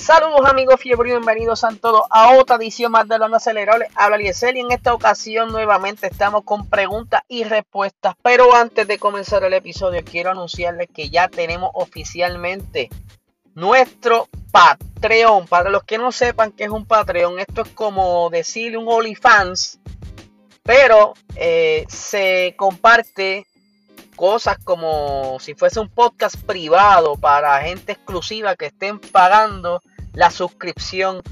Saludos amigos fiebre bienvenidos a todos a otra edición más de Hablando Acelerable. Habla Liesel y en esta ocasión nuevamente estamos con preguntas y respuestas. Pero antes de comenzar el episodio quiero anunciarles que ya tenemos oficialmente nuestro Patreon. Para los que no sepan qué es un Patreon, esto es como decirle un OnlyFans, pero eh, se comparte cosas como si fuese un podcast privado para gente exclusiva que estén pagando la suscripción.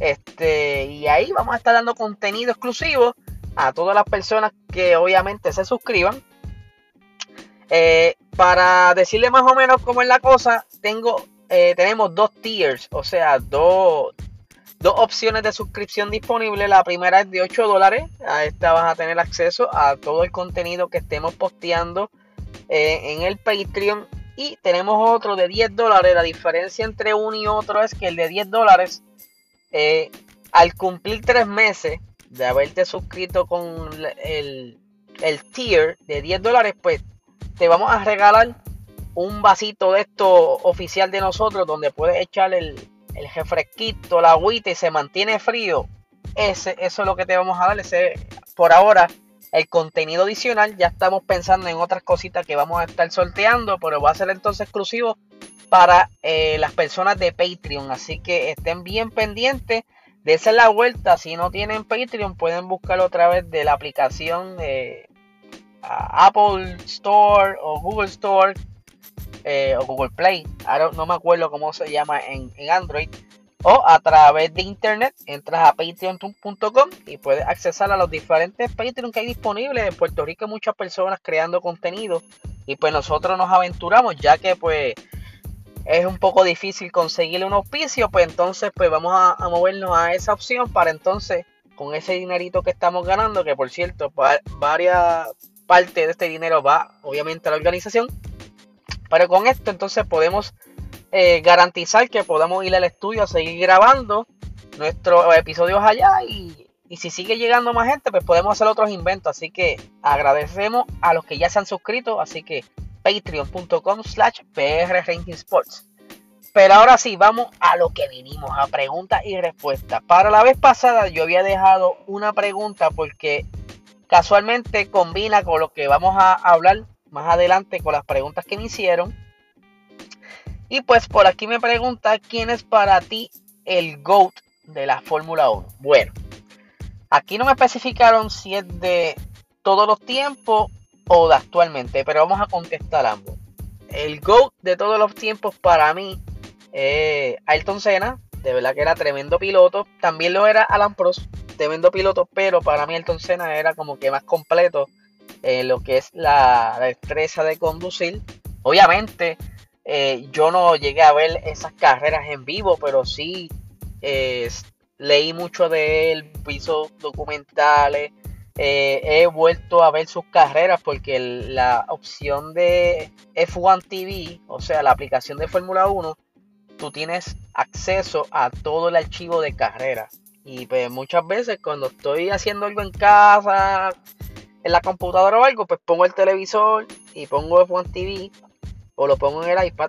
Este, y ahí vamos a estar dando contenido exclusivo a todas las personas que obviamente se suscriban. Eh, para decirle más o menos cómo es la cosa, tengo, eh, tenemos dos tiers, o sea, dos, dos opciones de suscripción disponibles. La primera es de 8 dólares. A esta vas a tener acceso a todo el contenido que estemos posteando eh, en el Patreon. Y tenemos otro de 10 dólares. La diferencia entre uno y otro es que el de 10 dólares, eh, al cumplir 3 meses de haberte suscrito con el, el tier de 10 dólares, pues te vamos a regalar un vasito de esto oficial de nosotros donde puedes echar el, el refresquito, la agüita y se mantiene frío. Ese, eso es lo que te vamos a dar. Ese, por ahora el contenido adicional. Ya estamos pensando en otras cositas que vamos a estar sorteando, pero va a ser entonces exclusivo para eh, las personas de Patreon. Así que estén bien pendientes. de esa la vuelta. Si no tienen Patreon, pueden buscarlo otra vez de la aplicación de Apple Store o Google Store eh, o Google Play. Ahora no me acuerdo cómo se llama en Android o a través de internet entras a patreon.com y puedes accesar a los diferentes Patreon que hay disponibles. En Puerto Rico muchas personas creando contenido y pues nosotros nos aventuramos ya que pues es un poco difícil conseguirle un auspicio pues entonces pues vamos a, movernos a esa opción para entonces con ese dinerito que estamos ganando que por cierto varias partes de este dinero va obviamente a la organización pero con esto entonces podemos eh, garantizar que podamos ir al estudio a seguir grabando nuestros episodios allá y, si sigue llegando más gente, pues podemos hacer otros inventos. Así que agradecemos a los que ya se han suscrito. Así que patreon.com slash Sports. Pero ahora sí, vamos a lo que vinimos, a preguntas y respuestas. Para la vez pasada yo había dejado una pregunta porque casualmente combina con lo que vamos a hablar más adelante con las preguntas que me hicieron. Y pues por aquí me pregunta quién es para ti el GOAT de la Fórmula 1. Bueno, aquí no me especificaron si es de todos los tiempos o de actualmente, pero vamos a contestar ambos. El GOAT de todos los tiempos para mí es Ayrton Senna, de verdad que era tremendo piloto. También lo era Alan Prost, tremendo piloto, pero para mí Ayrton Senna era como que más completo en lo que es la destreza de conducir. Obviamente, eh, yo no llegué a ver esas carreras en vivo, pero sí eh, leí mucho de él, hizo documentales, eh, he vuelto a ver sus carreras porque la opción de F1 TV, o sea, la aplicación de Fórmula 1, tú tienes acceso a todo el archivo de carrera. Y pues muchas veces cuando estoy haciendo algo en casa, en la computadora o algo, pues pongo el televisor y pongo F1 TV o lo pongo en el iPad.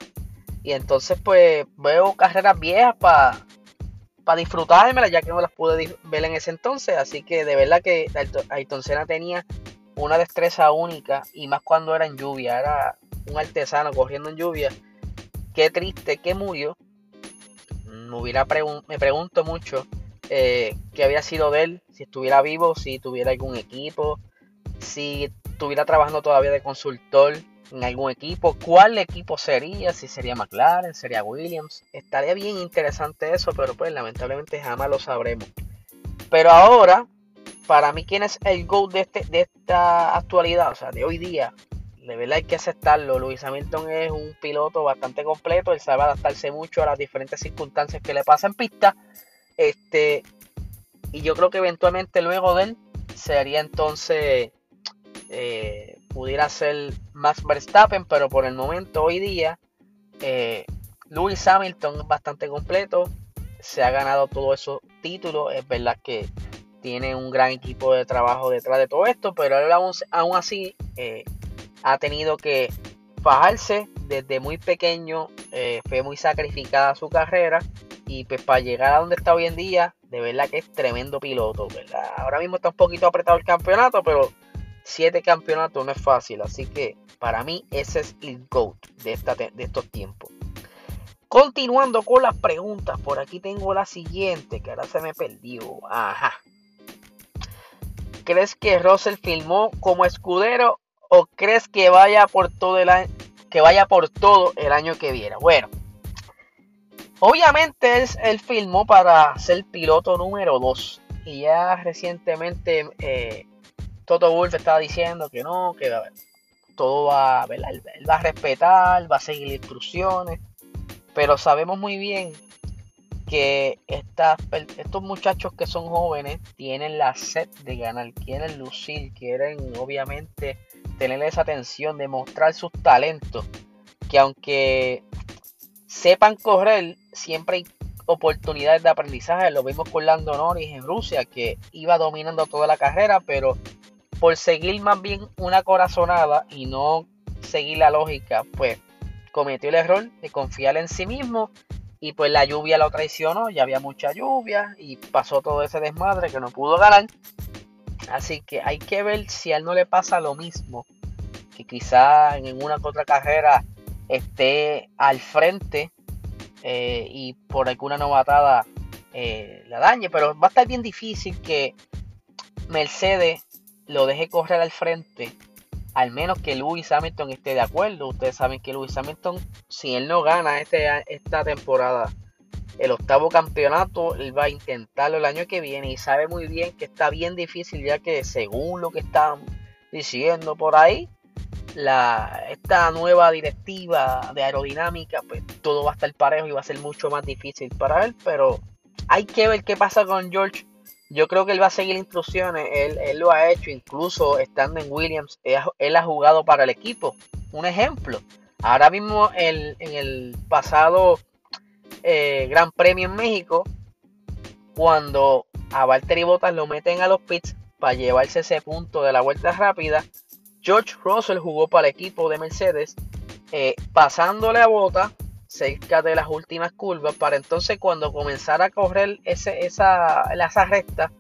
Y entonces pues veo carreras viejas para para disfrutármelas ya que no las pude ver en ese entonces. Así que de verdad que Ayrton Senna tenía una destreza única y más cuando era en lluvia. Era un artesano corriendo en lluvia. Qué triste que murió. Me, hubiera me pregunto mucho eh, qué había sido de él si estuviera vivo si tuviera algún equipo si estuviera trabajando todavía de consultor en algún equipo. ¿Cuál equipo sería? Si sería McLaren, sería Williams. Estaría bien interesante eso, pero pues lamentablemente jamás lo sabremos. Pero ahora, para mí, ¿quién es el GOAT de, este, de esta actualidad? O sea, de hoy día. De verdad hay que aceptarlo. Luis Hamilton es un piloto bastante completo. Él sabe adaptarse mucho a las diferentes circunstancias que le pasan en pista. Este, y yo creo que eventualmente luego de él sería entonces eh, pudiera ser Max Verstappen, pero por el momento, hoy día, eh, Lewis Hamilton es bastante completo, se ha ganado todos esos títulos, es verdad que tiene un gran equipo de trabajo detrás de todo esto, pero él aún, así eh, ha tenido que fajarse desde muy pequeño, fue muy sacrificada su carrera Y pues para llegar a donde está hoy en día, de verdad que es tremendo piloto, ¿verdad? Ahora mismo está un poquito apretado el campeonato, pero siete campeonatos no es fácil. Así que para mí ese es el GOAT de, esta, de estos tiempos. Continuando con las preguntas, por aquí tengo la siguiente, que ahora se me perdió. Ajá. ¿Crees que Russell filmó como escudero o crees que vaya por todo el año, que vaya por todo el año que viene? Bueno, obviamente él, él filmó para ser piloto número 2 y ya recientemente eh, Toto Wolf estaba diciendo que no, que todo va, él va a respetar, va a seguir instrucciones pero sabemos muy bien que estos muchachos que son jóvenes tienen la sed de ganar, quieren lucir, quieren obviamente tener esa atención, demostrar sus talentos, que aunque sepan correr, siempre hay oportunidades de aprendizaje. Lo vimos con Lando Norris en Rusia, que iba dominando toda la carrera, pero por seguir más bien una corazonada y no seguir la lógica, pues cometió el error de confiar en sí mismo y pues la lluvia lo traicionó, ya había mucha lluvia y pasó todo ese desmadre que no pudo ganar. Así que hay que ver si a él no le pasa lo mismo, que quizá en una u otra carrera esté al frente eh, y por alguna novatada eh, la dañe, pero va a estar bien difícil que Mercedes lo deje correr al frente al menos que Lewis Hamilton esté de acuerdo. Ustedes saben que Lewis Hamilton, si él no gana este, esta temporada, el octavo campeonato, él va a intentarlo el año que viene y sabe muy bien que está bien difícil ya que según lo que están diciendo por ahí, la, esta nueva directiva de aerodinámica, pues todo va a estar parejo y va a ser mucho más difícil para él, pero hay que ver qué pasa con George yo creo que él va a seguir instrucciones, él, lo ha hecho, incluso estando en Williams, él, ha jugado para el equipo. Un ejemplo, ahora mismo en el pasado eh, Gran Premio en México, cuando a Valtteri Bottas lo meten a los pits para llevarse ese punto de la vuelta rápida, George Russell jugó para el equipo de Mercedes, eh, pasándole a Bottas cerca de las últimas curvas para entonces cuando comenzara a correr ese, esa, esa recta,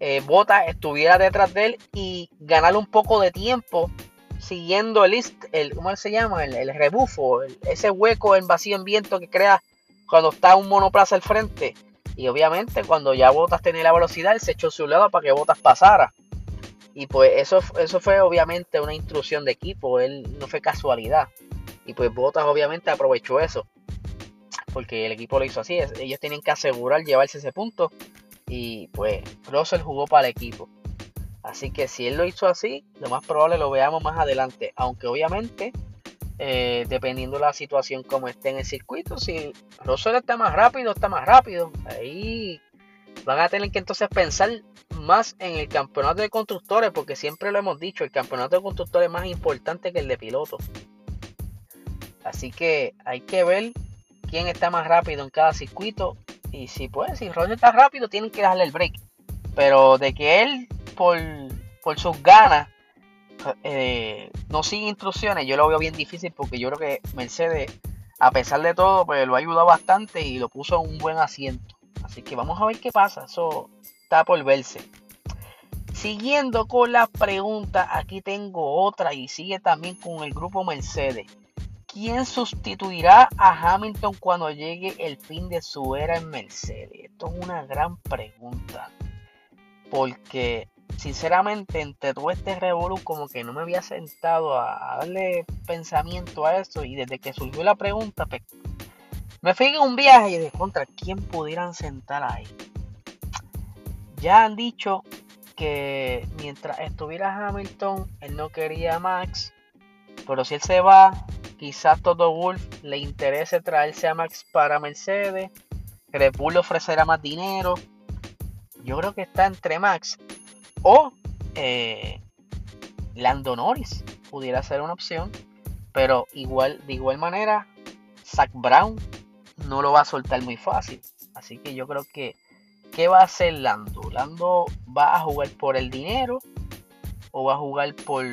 eh, Bota estuviera detrás de él y ganar un poco de tiempo siguiendo el, el ¿cómo se llama? El, rebufo, ese hueco en vacío en viento que crea cuando está un monoplaza al frente. Y obviamente cuando ya Botas tenía la velocidad, él se echó su lado para que Botas pasara. Y pues eso, eso fue obviamente una instrucción de equipo, él no fue casualidad. Y pues Botas obviamente aprovechó eso. Porque el equipo lo hizo así. Ellos tienen que asegurar llevarse ese punto. Y pues Russell jugó para el equipo. Así que si él lo hizo así, lo más probable lo veamos más adelante. Aunque obviamente, eh, dependiendo de la situación como esté en el circuito, si Russell está más rápido, está más rápido. Ahí van a tener que entonces pensar más en el campeonato de constructores, porque siempre lo hemos dicho, el campeonato de constructores es más importante que el de pilotos. Así que hay que ver quién está más rápido en cada circuito. Y si puede, si Roger está rápido, tienen que darle el break. Pero de que él, por, sus ganas, eh, no sigue instrucciones, yo lo veo bien difícil porque yo creo que Mercedes, a pesar de todo, pues lo ha ayudado bastante y lo puso en un buen asiento. Así que vamos a ver qué pasa. Eso está por verse. Siguiendo con la pregunta, aquí tengo otra y sigue también con el grupo Mercedes. ¿Quién sustituirá a Hamilton cuando llegue el fin de su era en Mercedes? Esto es una gran pregunta. Porque sinceramente entre todo este revolú como que no me había sentado a darle pensamiento a eso y desde que surgió la pregunta pues, me fui en un viaje y de contra quién pudieran sentar ahí. Ya han dicho que mientras estuviera Hamilton él no quería a Max, pero si él se va Quizás Toto Wolf le interese traerse a Max para Mercedes. Red Bull ofrecerá más dinero. Yo creo que está entre Max o eh, Lando Norris. Pudiera ser una opción. Pero igual, de igual manera, Zach Brown no lo va a soltar muy fácil. Así que yo creo que ¿qué va a hacer Lando? Lando va a jugar por el dinero o va a jugar por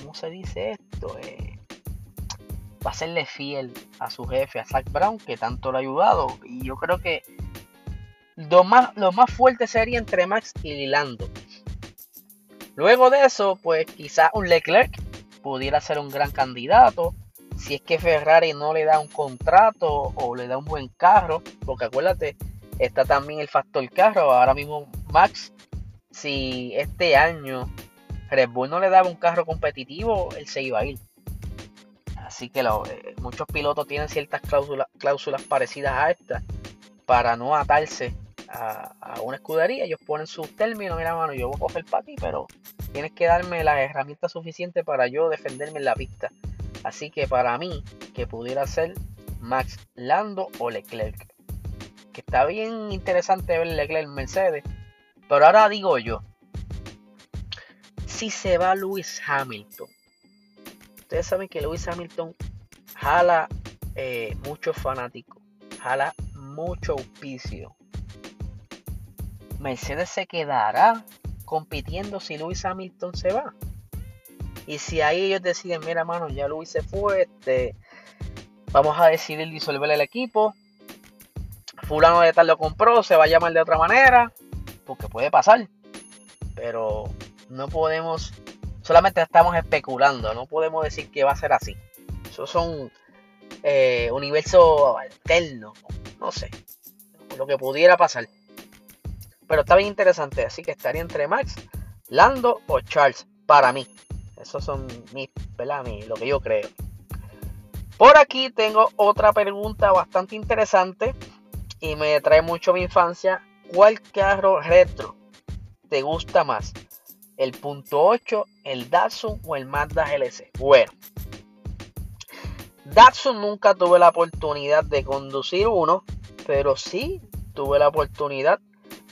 ¿cómo se dice esto? Eh, va a serle fiel a su jefe, a Zach Brown, que tanto lo ha ayudado. Y yo creo que lo más, lo más fuerte sería entre Max y Lando. Luego de eso, pues quizás un Leclerc pudiera ser un gran candidato. Si es que Ferrari no le da un contrato o le da un buen carro, porque acuérdate, está también el factor carro. Ahora mismo Max, si este año Red Bull no le daba un carro competitivo, él se iba a ir. Así que eh, muchos pilotos tienen ciertas cláusulas, cláusulas parecidas a estas para no atarse a, una escudería. Ellos ponen sus términos, mira mano, yo voy a coger para ti, pero tienes que darme las herramientas suficientes para yo defenderme en la pista. Así que para mí, que pudiera ser Max Lando o Leclerc. Que está bien interesante ver Leclerc en Mercedes. Pero ahora digo yo, si se va Lewis Hamilton, ustedes saben que Lewis Hamilton jala eh, muchos fanáticos, jala mucho auspicio. Mercedes se quedará compitiendo si Lewis Hamilton se va. Y si ahí ellos deciden, mira, mano, ya Lewis se fue, este, vamos a decidir disolver el equipo. Fulano de tal lo compró, se va a llamar de otra manera, porque puede pasar. Pero no podemos solamente estamos especulando, no podemos decir que va a ser así. Esos son eh, universos alternos, no sé, lo que pudiera pasar. Pero está bien interesante, así que estaría entre Max, Lando o Charles, para mí. Esos son mis, ¿verdad? lo que yo creo. Por aquí tengo otra pregunta bastante interesante y me trae mucho mi infancia. ¿Cuál carro retro te gusta más? El punto 8, el Datsun o el Mazda GLC. Bueno, Datsun nunca tuve la oportunidad de conducir uno, pero sí tuve la oportunidad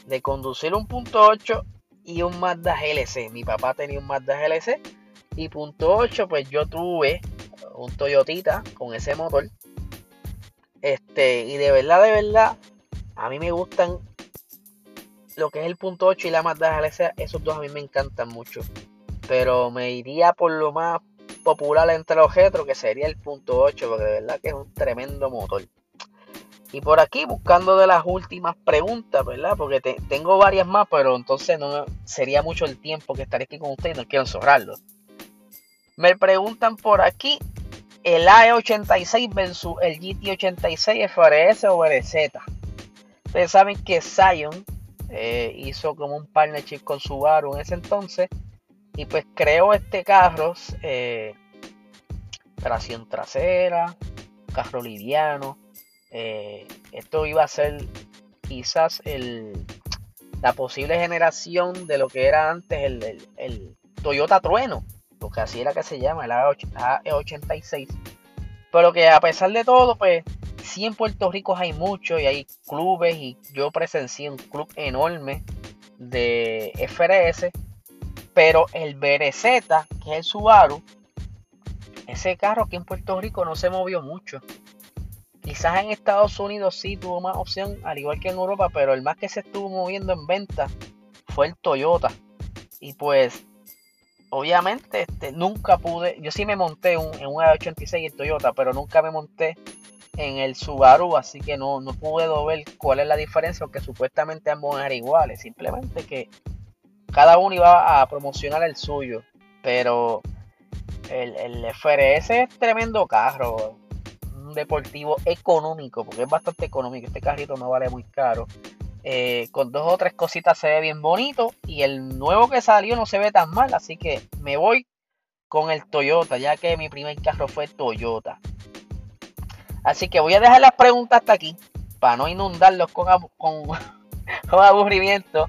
de conducir un punto 8 y un Mazda GLC. Mi papá tenía un Mazda GLC y punto 8 pues yo tuve un Toyotita con ese motor. Este, y de verdad, de verdad, a mí me gustan lo que es el punto 8 y la Mazda GLC, esos dos a mí me encantan mucho. Pero me iría por lo más popular entre los retros, que sería el punto 8, porque de verdad que es un tremendo motor. Y por aquí buscando de las últimas preguntas, ¿verdad? Porque tengo varias más, pero entonces no sería mucho el tiempo que estaré aquí con ustedes y no quiero encerrarlo. Me preguntan por aquí el AE86 versus el GT86 FRS o RZ. Ustedes saben que Zion eh, hizo como un partnership con Subaru en ese entonces y pues creó este carro, eh, tracción trasera, carro liviano. Eh, esto iba a ser quizás el, la posible generación de lo que era antes el, el, Toyota Trueno, lo que así era que se llama, el AE86. Pero que a pesar de todo, pues sí en Puerto Rico hay mucho y hay clubes y yo presencié un club enorme de FRS, pero el BRZ, que es el Subaru, ese carro aquí en Puerto Rico no se movió mucho. Quizás en Estados Unidos sí tuvo más opción, al igual que en Europa, pero el más que se estuvo moviendo en venta fue el Toyota. Y pues, obviamente, este, nunca pude, yo sí me monté en un A86 el Toyota, pero nunca me monté en el Subaru, así que no, no puedo ver cuál es la diferencia, porque supuestamente ambos eran iguales, simplemente que cada uno iba a promocionar el suyo, pero el, el FRS es tremendo carro, un deportivo económico, porque es bastante económico, este carrito no vale muy caro. Eh, con dos o tres cositas se ve bien bonito y el nuevo que salió no se ve tan mal, así que me voy con el Toyota, ya que mi primer carro fue Toyota. Así que voy a dejar las preguntas hasta aquí para no inundarlos con, aburrimiento.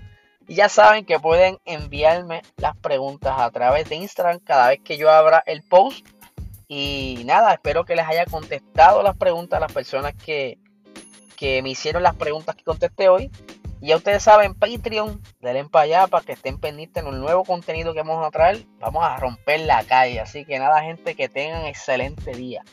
Y ya saben que pueden enviarme las preguntas a través de Instagram cada vez que yo abra el post. Y nada, espero que les haya contestado las preguntas a las personas que, que me hicieron las preguntas que contesté hoy. Y ya ustedes saben, Patreon, denle para allá para que estén pendientes en el nuevo contenido que vamos a traer. Vamos a romper la calle. Así que nada, gente, que tengan excelente día.